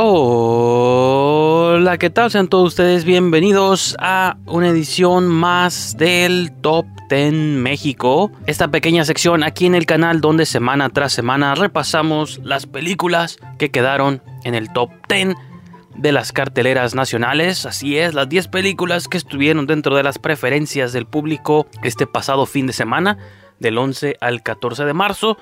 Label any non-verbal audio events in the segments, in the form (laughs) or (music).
Hola, ¿qué tal? Sean todos ustedes bienvenidos a una edición más del Top 10 México. Esta pequeña sección aquí en el canal donde semana tras semana repasamos las películas que quedaron en el Top 10 de las carteleras nacionales. Así es, las 10 películas que estuvieron dentro de las preferencias del público este pasado fin de semana, del 11 al 14 de marzo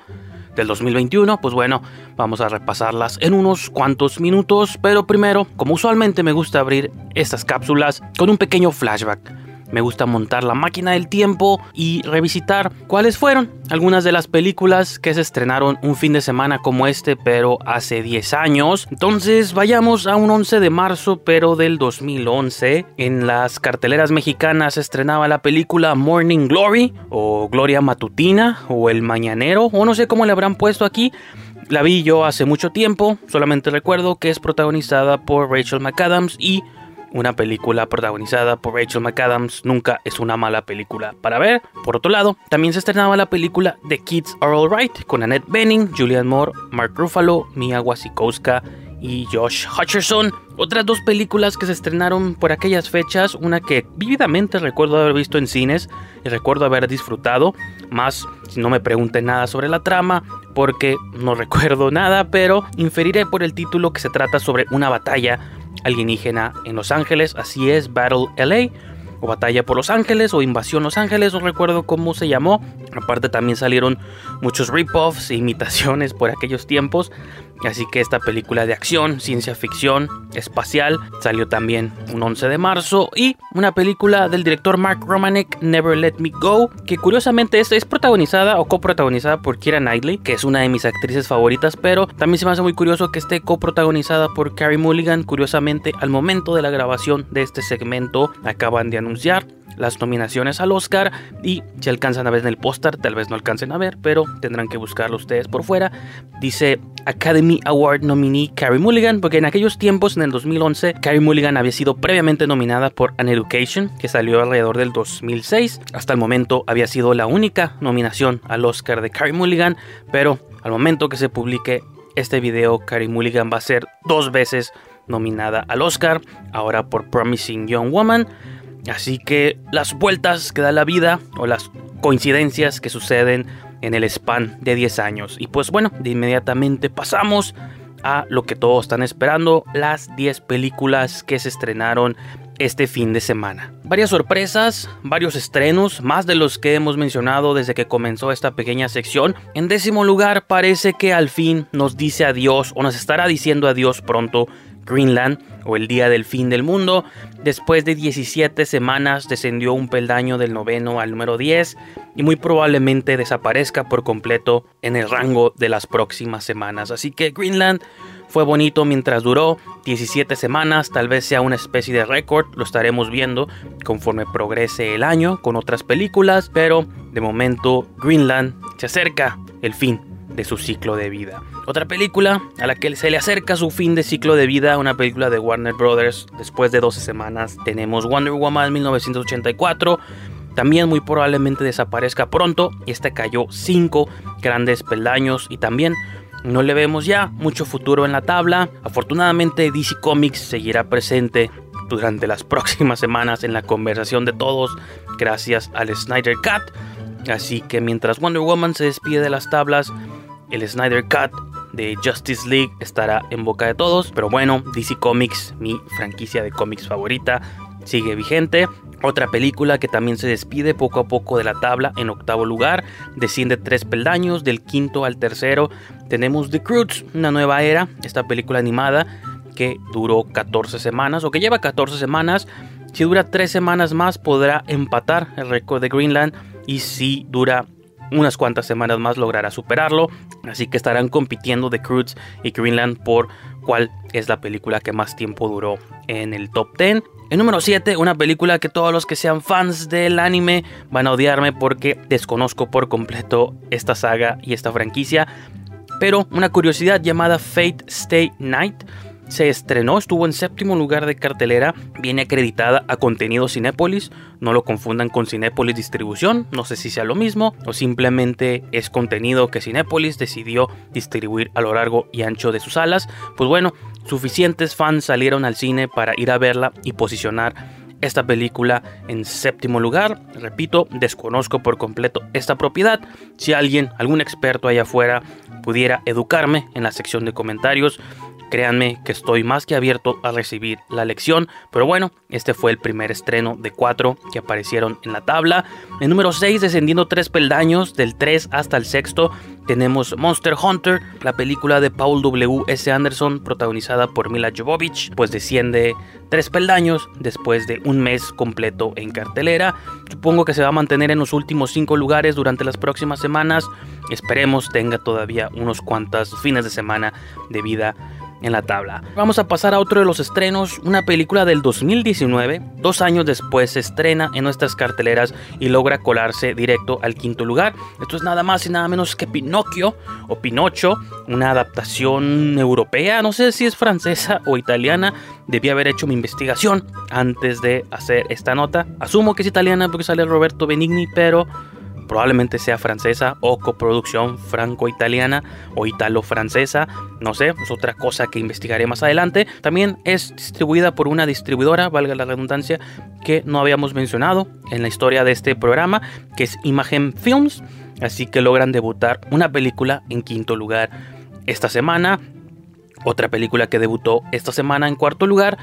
del 2021, pues bueno, vamos a repasarlas en unos cuantos minutos, pero primero, como usualmente me gusta abrir estas cápsulas con un pequeño flashback me gusta montar la máquina del tiempo y revisitar cuáles fueron algunas de las películas que se estrenaron un fin de semana como este, pero hace 10 años. Entonces vayamos a un 11 de marzo, pero del 2011. En las carteleras mexicanas se estrenaba la película Morning Glory o Gloria Matutina o El Mañanero o no sé cómo le habrán puesto aquí. La vi yo hace mucho tiempo, solamente recuerdo que es protagonizada por Rachel McAdams y una película protagonizada por Rachel McAdams nunca es una mala película para ver. Por otro lado, también se estrenaba la película The Kids Are Alright con Annette Bening, Julianne Moore, Mark Ruffalo, Mia Wasikowska y Josh Hutcherson. Otras dos películas que se estrenaron por aquellas fechas, una que vividamente recuerdo haber visto en cines y recuerdo haber disfrutado, más si no me pregunten nada sobre la trama, porque no (laughs) recuerdo nada, pero inferiré por el título que se trata sobre una batalla alienígena en Los Ángeles, así es Battle LA o Batalla por Los Ángeles o Invasión Los Ángeles, no recuerdo cómo se llamó. Aparte también salieron muchos rip-offs e imitaciones por aquellos tiempos. Así que esta película de acción, ciencia ficción, espacial, salió también un 11 de marzo. Y una película del director Mark Romanek, Never Let Me Go, que curiosamente es, es protagonizada o coprotagonizada por Kira Knightley, que es una de mis actrices favoritas, pero también se me hace muy curioso que esté coprotagonizada por Carrie Mulligan. Curiosamente, al momento de la grabación de este segmento, acaban de anunciar las nominaciones al Oscar y si alcanzan a ver en el póster, tal vez no alcancen a ver, pero tendrán que buscarlo ustedes por fuera. Dice Academy Award nominee Carrie Mulligan, porque en aquellos tiempos, en el 2011, Carrie Mulligan había sido previamente nominada por An Education, que salió alrededor del 2006. Hasta el momento había sido la única nominación al Oscar de Carrie Mulligan, pero al momento que se publique este video, Carrie Mulligan va a ser dos veces nominada al Oscar, ahora por Promising Young Woman. Así que las vueltas que da la vida o las coincidencias que suceden en el span de 10 años. Y pues bueno, de inmediatamente pasamos a lo que todos están esperando, las 10 películas que se estrenaron este fin de semana. Varias sorpresas, varios estrenos, más de los que hemos mencionado desde que comenzó esta pequeña sección. En décimo lugar parece que al fin nos dice adiós o nos estará diciendo adiós pronto Greenland o el día del fin del mundo. Después de 17 semanas descendió un peldaño del noveno al número 10 y muy probablemente desaparezca por completo en el rango de las próximas semanas. Así que Greenland fue bonito mientras duró 17 semanas, tal vez sea una especie de récord, lo estaremos viendo conforme progrese el año con otras películas, pero de momento Greenland se acerca el fin de su ciclo de vida. Otra película a la que se le acerca su fin de ciclo de vida, una película de Warner Brothers, después de 12 semanas tenemos Wonder Woman 1984, también muy probablemente desaparezca pronto, y este cayó 5 grandes peldaños y también no le vemos ya mucho futuro en la tabla. Afortunadamente DC Comics seguirá presente durante las próximas semanas en la conversación de todos gracias al Snyder Cut. Así que mientras Wonder Woman se despide de las tablas, el Snyder Cut de Justice League estará en boca de todos. Pero bueno, DC Comics, mi franquicia de cómics favorita, sigue vigente. Otra película que también se despide poco a poco de la tabla en octavo lugar, desciende tres peldaños, del quinto al tercero. Tenemos The Croods, una nueva era, esta película animada que duró 14 semanas o que lleva 14 semanas. Si dura 3 semanas más podrá empatar el récord de Greenland y si dura unas cuantas semanas más logrará superarlo. Así que estarán compitiendo The Croods y Greenland por cuál es la película que más tiempo duró en el top 10. En número 7, una película que todos los que sean fans del anime van a odiarme porque desconozco por completo esta saga y esta franquicia. Pero una curiosidad llamada Fate Stay Night se estrenó, estuvo en séptimo lugar de cartelera, viene acreditada a contenido Cinépolis, no lo confundan con Cinépolis Distribución, no sé si sea lo mismo o simplemente es contenido que Cinépolis decidió distribuir a lo largo y ancho de sus salas. Pues bueno, suficientes fans salieron al cine para ir a verla y posicionar esta película en séptimo lugar. Repito, desconozco por completo esta propiedad. Si alguien, algún experto allá afuera, pudiera educarme en la sección de comentarios, Créanme que estoy más que abierto a recibir la lección, pero bueno, este fue el primer estreno de cuatro que aparecieron en la tabla. En número 6, descendiendo tres peldaños, del 3 hasta el sexto, tenemos Monster Hunter, la película de Paul W. S. Anderson, protagonizada por Mila Jovovich, pues desciende tres peldaños después de un mes completo en cartelera. Supongo que se va a mantener en los últimos cinco lugares durante las próximas semanas. Esperemos tenga todavía unos cuantos fines de semana de vida en la tabla. Vamos a pasar a otro de los estrenos, una película del 2019, dos años después se estrena en nuestras carteleras y logra colarse directo al quinto lugar. Esto es nada más y nada menos que Pinocchio o Pinocho, una adaptación europea, no sé si es francesa o italiana, debí haber hecho mi investigación antes de hacer esta nota. Asumo que es italiana porque sale Roberto Benigni, pero probablemente sea francesa o coproducción franco-italiana o italo-francesa, no sé, es otra cosa que investigaré más adelante. También es distribuida por una distribuidora, valga la redundancia, que no habíamos mencionado en la historia de este programa, que es Imagen Films, así que logran debutar una película en quinto lugar esta semana. Otra película que debutó esta semana en cuarto lugar,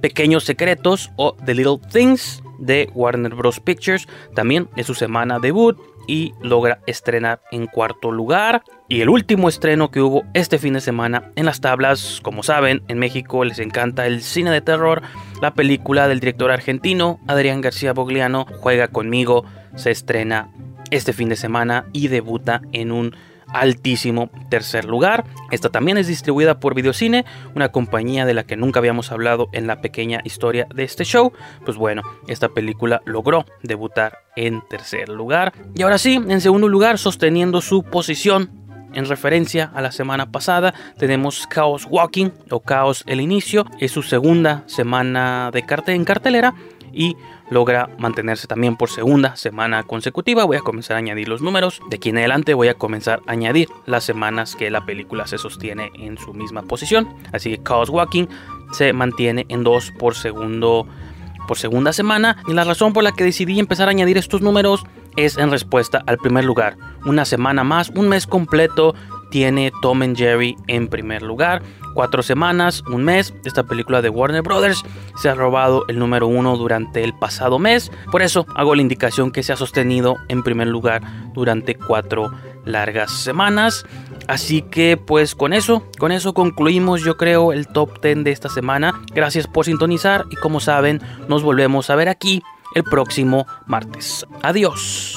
Pequeños Secretos o The Little Things, de Warner Bros. Pictures. También es su semana debut y logra estrenar en cuarto lugar. Y el último estreno que hubo este fin de semana en las tablas, como saben, en México les encanta el cine de terror. La película del director argentino Adrián García Bogliano, Juega conmigo, se estrena este fin de semana y debuta en un altísimo tercer lugar. Esta también es distribuida por Videocine, una compañía de la que nunca habíamos hablado en la pequeña historia de este show. Pues bueno, esta película logró debutar en tercer lugar. Y ahora sí, en segundo lugar, sosteniendo su posición en referencia a la semana pasada, tenemos Chaos Walking o Chaos el Inicio. Es su segunda semana de carte en cartelera y logra mantenerse también por segunda semana consecutiva. Voy a comenzar a añadir los números. De aquí en adelante voy a comenzar a añadir las semanas que la película se sostiene en su misma posición. Así que Chaos Walking se mantiene en 2 por segundo por segunda semana y la razón por la que decidí empezar a añadir estos números es en respuesta al primer lugar. Una semana más, un mes completo tiene Tom and Jerry en primer lugar. Cuatro semanas, un mes, esta película de Warner Brothers se ha robado el número uno durante el pasado mes. Por eso hago la indicación que se ha sostenido en primer lugar durante cuatro largas semanas. Así que pues con eso, con eso concluimos yo creo el top 10 de esta semana. Gracias por sintonizar y como saben nos volvemos a ver aquí el próximo martes. Adiós.